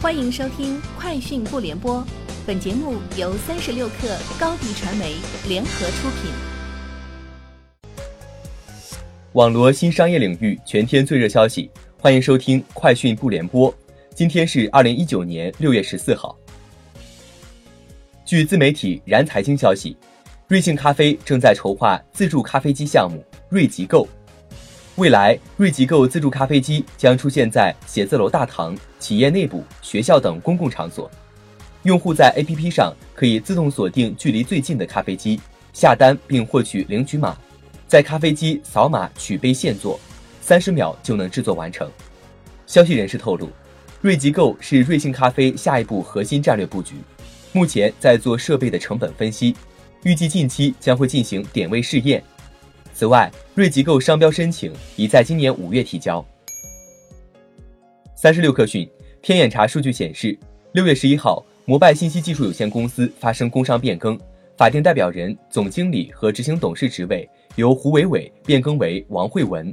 欢迎收听《快讯不联播》，本节目由三十六克高低传媒联合出品。网罗新商业领域全天最热消息，欢迎收听《快讯不联播》。今天是二零一九年六月十四号。据自媒体燃财经消息，瑞幸咖啡正在筹划自助咖啡机项目“瑞吉购”。未来，瑞吉购自助咖啡机将出现在写字楼大堂、企业内部、学校等公共场所。用户在 APP 上可以自动锁定距离最近的咖啡机，下单并获取领取码，在咖啡机扫码取杯现做，三十秒就能制作完成。消息人士透露，瑞吉购是瑞幸咖啡下一步核心战略布局，目前在做设备的成本分析，预计近期将会进行点位试验。此外，瑞吉购商标申请已在今年五月提交。三十六氪讯，天眼查数据显示，六月十一号，摩拜信息技术有限公司发生工商变更，法定代表人、总经理和执行董事职位由胡伟伟变更为王慧文，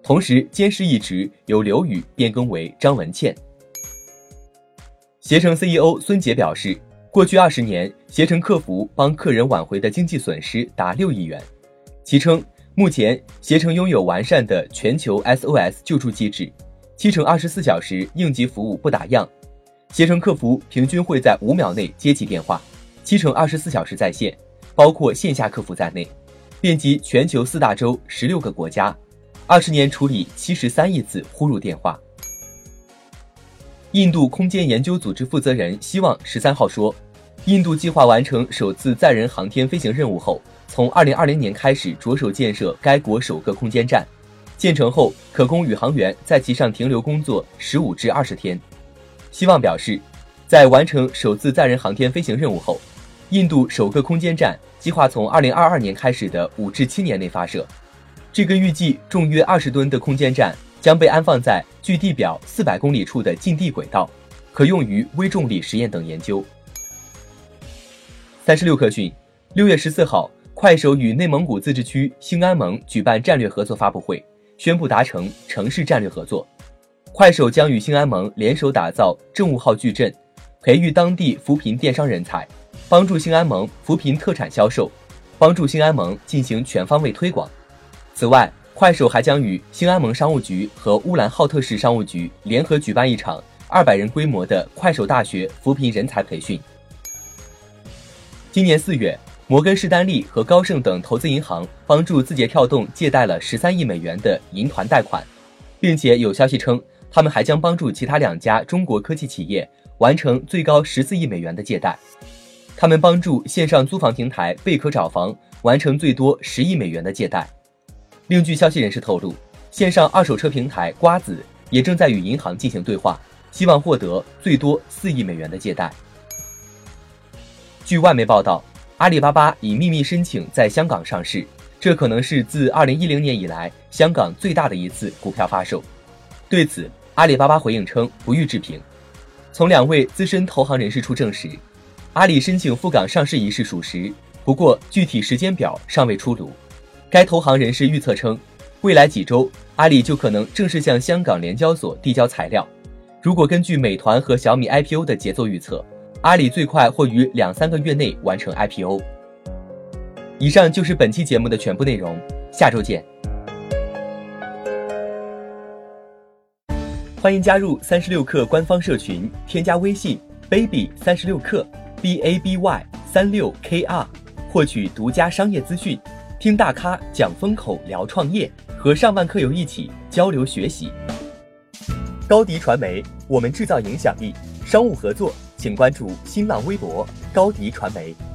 同时监事一职由刘宇变更为张文倩。携程 CEO 孙杰表示，过去二十年，携程客服帮客人挽回的经济损失达六亿元，其称。目前，携程拥有完善的全球 SOS 救助机制，七乘二十四小时应急服务不打烊，携程客服平均会在五秒内接起电话，七乘二十四小时在线，包括线下客服在内，遍及全球四大洲十六个国家，二十年处理七十三亿次呼入电话。印度空间研究组织负责人希望十三号说，印度计划完成首次载人航天飞行任务后。从二零二零年开始着手建设该国首个空间站，建成后可供宇航员在其上停留工作十五至二十天。希望表示，在完成首次载人航天飞行任务后，印度首个空间站计划从二零二二年开始的五至七年内发射。这个预计重约二十吨的空间站将被安放在距地表四百公里处的近地轨道，可用于微重力实验等研究。三十六氪讯，六月十四号。快手与内蒙古自治区兴安盟举办战略合作发布会，宣布达成城市战略合作。快手将与兴安盟联手打造政务号矩阵，培育当地扶贫电商人才，帮助兴安盟扶贫特产销售，帮助兴安盟进行全方位推广。此外，快手还将与兴安盟商务局和乌兰浩特市商务局联合举办一场二百人规模的快手大学扶贫人才培训。今年四月。摩根士丹利和高盛等投资银行帮助字节跳动借贷了十三亿美元的银团贷款，并且有消息称，他们还将帮助其他两家中国科技企业完成最高十四亿美元的借贷。他们帮助线上租房平台贝壳找房完成最多十亿美元的借贷。另据消息人士透露，线上二手车平台瓜子也正在与银行进行对话，希望获得最多四亿美元的借贷。据外媒报道。阿里巴巴已秘密申请在香港上市，这可能是自2010年以来香港最大的一次股票发售。对此，阿里巴巴回应称不予置评。从两位资深投行人士处证实，阿里申请赴港上市一事属实，不过具体时间表尚未出炉。该投行人士预测称，未来几周阿里就可能正式向香港联交所递交材料。如果根据美团和小米 IPO 的节奏预测，阿里最快或于两三个月内完成 IPO。以上就是本期节目的全部内容，下周见。欢迎加入三十六氪官方社群，添加微信 baby 三十六氪 b a b y 三六 k r，获取独家商业资讯，听大咖讲风口，聊创业，和上万客友一起交流学习。高迪传媒，我们制造影响力，商务合作。请关注新浪微博高迪传媒。